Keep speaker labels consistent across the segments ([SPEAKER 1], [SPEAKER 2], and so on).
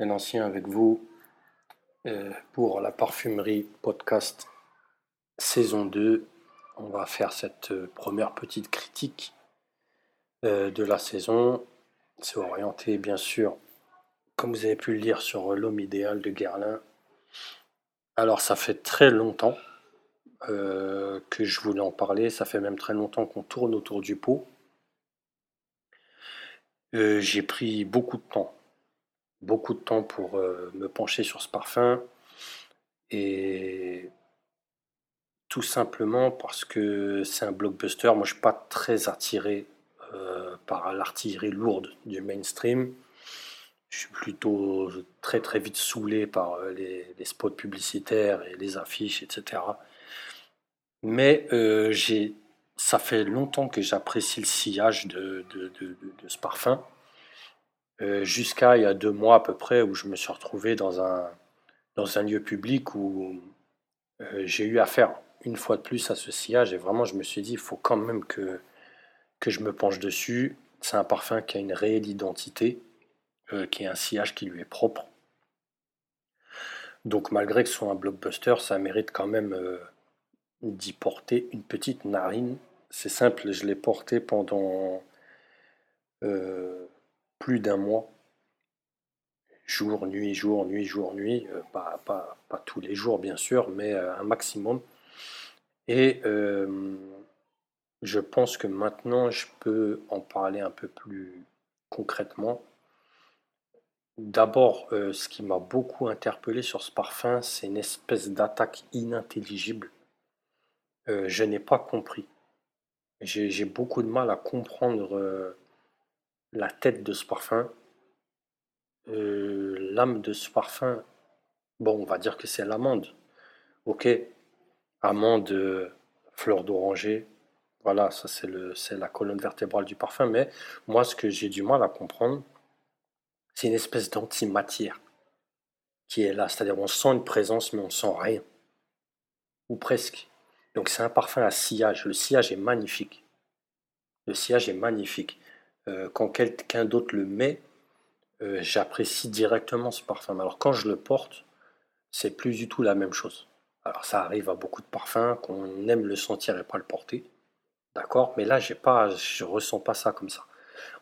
[SPEAKER 1] un ancien avec vous euh, pour la parfumerie podcast saison 2. On va faire cette euh, première petite critique euh, de la saison. C'est orienté bien sûr, comme vous avez pu le lire, sur l'homme idéal de Guerlain. Alors ça fait très longtemps que je voulais en parler, ça fait même très longtemps qu'on tourne autour du pot. J'ai pris beaucoup de temps beaucoup de temps pour euh, me pencher sur ce parfum. Et tout simplement parce que c'est un blockbuster. Moi, je ne suis pas très attiré euh, par l'artillerie lourde du mainstream. Je suis plutôt très très vite saoulé par euh, les, spots publicitaires et les affiches, etc. Mais j'ai, ça fait longtemps que j'apprécie le sillage de ce parfum. Euh, jusqu'à il y a deux mois à peu près où je me suis retrouvé dans un, dans un lieu public où euh, j'ai eu affaire une fois de plus à ce sillage et vraiment je me suis dit il faut quand même que, que je me penche dessus. C'est un parfum qui a une réelle identité, euh, qui est un sillage qui lui est propre. Donc malgré que ce soit un blockbuster, ça mérite quand même d'y porter une petite narine. C'est simple, je l'ai porté pendant plus d'un mois, jour, nuit, jour, nuit, jour, nuit, euh, pas, pas, pas, tous les jours bien sûr, mais euh, un maximum. Et euh, je pense que maintenant je peux en parler un peu plus concrètement. D'abord, ce qui m'a beaucoup interpellé sur ce parfum, c'est une espèce d'attaque inintelligible. je n'ai pas compris. J'ai beaucoup de mal à comprendre la tête de ce parfum. Euh, l'âme de ce parfum, bon, on va dire que c'est l'amande. Ok, amande, euh, fleur d'oranger, voilà, ça c'est, la colonne vertébrale du parfum. Mais moi, ce que j'ai du mal à comprendre, c'est une espèce d'antimatière qui est là. C'est-à-dire, on sent une présence, mais on sent rien. Ou presque. Donc, c'est un parfum à sillage. Le sillage est magnifique. Le sillage est magnifique. Euh, quand quelqu'un d'autre le met, euh, j'apprécie directement ce parfum. Alors quand je le porte, c'est plus du tout la même chose. Alors ça arrive à beaucoup de parfums qu'on aime le sentir et pas le porter. D'accord? Mais là, j'ai pas, je ressens pas ça comme ça.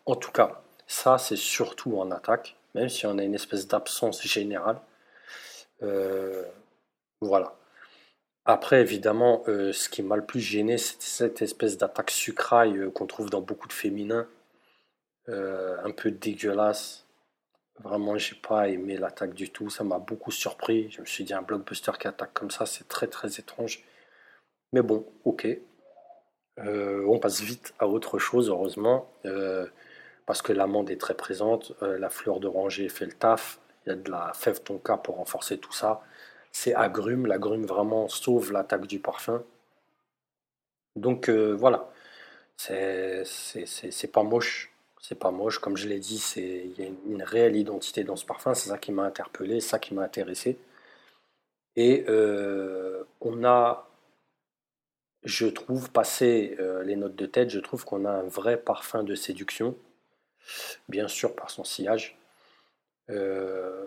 [SPEAKER 1] En tout cas, ça, c'est surtout en attaque, même si on a une espèce d'absence générale. Euh, voilà. Après, évidemment, ce qui m'a le plus gêné, c'est cette espèce d'attaque sucraille qu'on trouve dans beaucoup de féminins. Euh, un peu dégueulasse. Vraiment, j'ai pas aimé l'attaque du tout. Ça m'a beaucoup surpris. Je me suis dit, un blockbuster qui attaque comme ça, c'est très très étrange. Mais bon, ok. Euh, on passe vite à autre chose, heureusement. Euh, parce que l'amande est très présente. la fleur d'oranger fait le taf. Il y a de la fève tonka pour renforcer tout ça. C'est agrume. L'agrume vraiment sauve l'attaque du parfum. Donc voilà. C'est pas moche c'est pas moche, comme je l'ai dit, c'est il y a une, réelle identité dans ce parfum, c'est ça qui m'a interpellé, ça qui m'a intéressé. Et euh, on a, je trouve, passé euh, les notes de tête, je trouve qu'on a un vrai parfum de séduction, bien sûr par son sillage. Euh,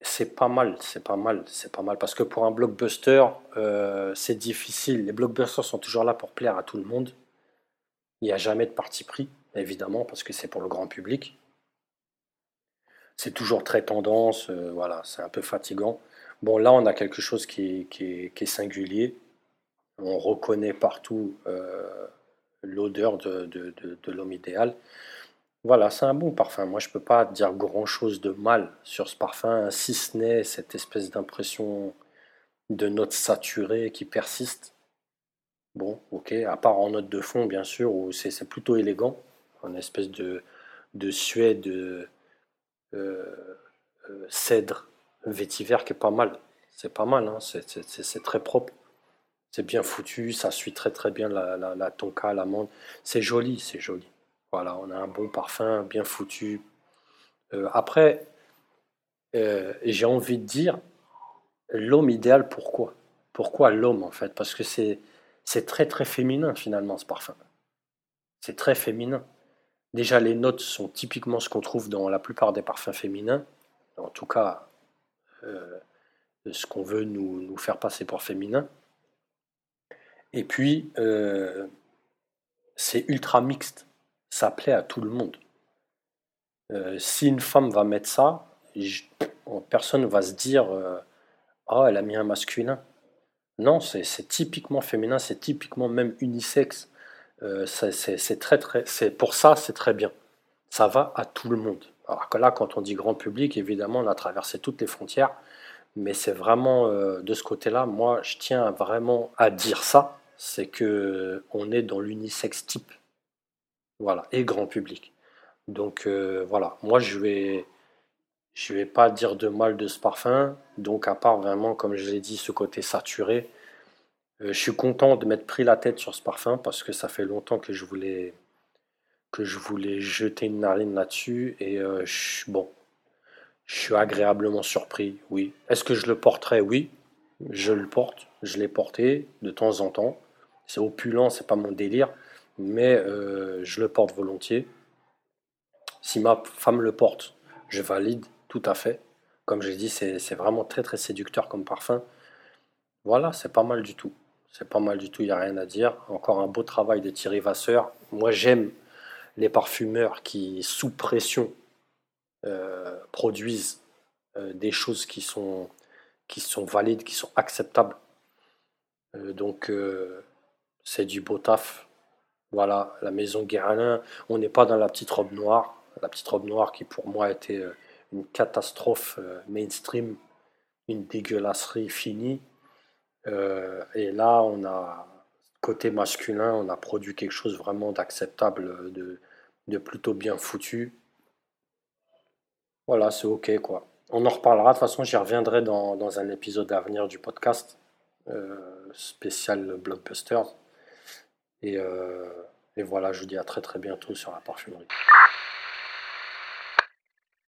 [SPEAKER 1] c'est pas mal, c'est pas mal, c'est pas mal, parce que pour un blockbuster, c'est difficile. Les blockbusters sont toujours là pour plaire à tout le monde. Il n'y a jamais de parti pris évidemment, parce que c'est pour le grand public. C'est toujours très tendance, euh, voilà, c'est un peu fatigant. Bon, là, on a quelque chose qui est, singulier. On reconnaît partout euh, l'odeur de, l'homme idéal. Voilà, c'est un bon parfum. Moi, je ne peux pas dire grand-chose de mal sur ce parfum, si ce n'est cette espèce d'impression de notes saturées qui persiste. Bon, ok, à part en note de fond, bien sûr, où c'est plutôt élégant une espèce de, de suède euh, euh, cèdre vétiver qui est pas mal. C'est pas mal, hein. c'est très propre. C'est bien foutu, ça suit très très bien la tonka, l'amande. C'est joli, c'est joli. Voilà, on a un bon parfum, bien foutu. Euh, après, j'ai envie de dire, l'homme idéal, pourquoi? Pourquoi l'homme en fait? Parce que c'est très très féminin finalement ce parfum. C'est très féminin. Déjà, les notes sont typiquement ce qu'on trouve dans la plupart des parfums féminins. tout cas euh, ce qu'on veut nous, faire passer pour féminin. Et puis, euh, c'est ultra mixte, ça plaît à tout le monde. Euh, si une femme va mettre ça, personne ne va se dire Ah, elle a mis un masculin. Non, c'est typiquement féminin, c'est typiquement même unisexe. C'est très, très, pour ça, c'est très bien. Ça va à tout le monde. Alors que là, quand on dit grand public, évidemment, on a traversé toutes les frontières. Mais c'est vraiment euh, de ce côté-là, moi, je tiens vraiment à dire ça, c'est que on est dans l'unisex type, voilà, et grand public. Donc euh, voilà, moi je vais, je vais pas dire de mal de ce parfum. Donc à part vraiment, comme je l'ai dit, ce côté saturé, euh, je suis content de m'être pris la tête sur ce parfum parce que ça fait longtemps que je voulais que je voulais jeter une narine là-dessus. Et euh, je, bon, je suis agréablement surpris, oui. Est-ce que je le porterai? Oui, je le porte. Je l'ai porté de temps en temps. C'est opulent, c'est pas mon délire, mais euh, je le porte volontiers. Si ma femme le porte, je valide tout à fait. Comme j'ai dit, c'est vraiment très très séducteur comme parfum. Voilà, c'est pas mal du tout. C'est pas mal du tout, il n'y a rien à dire. Encore un beau travail de Thierry Vasseur. Moi j'aime les parfumeurs qui, sous pression, euh, produisent euh, des choses qui sont, qui sont valides, qui sont acceptables. Euh, donc, c'est du beau taf. Voilà, la maison Guérin, on n'est pas dans la petite robe noire. La petite robe noire qui, pour moi, était une catastrophe mainstream, une dégueulasserie finie. Et là, on a, côté masculin, on a produit quelque chose vraiment d'acceptable, de, plutôt bien foutu. Voilà, c'est ok quoi. On en reparlera, de toute façon j'y reviendrai dans, un épisode à venir du podcast euh, spécial Blockbusters. Et, euh, et voilà, je vous dis à très très bientôt sur la parfumerie.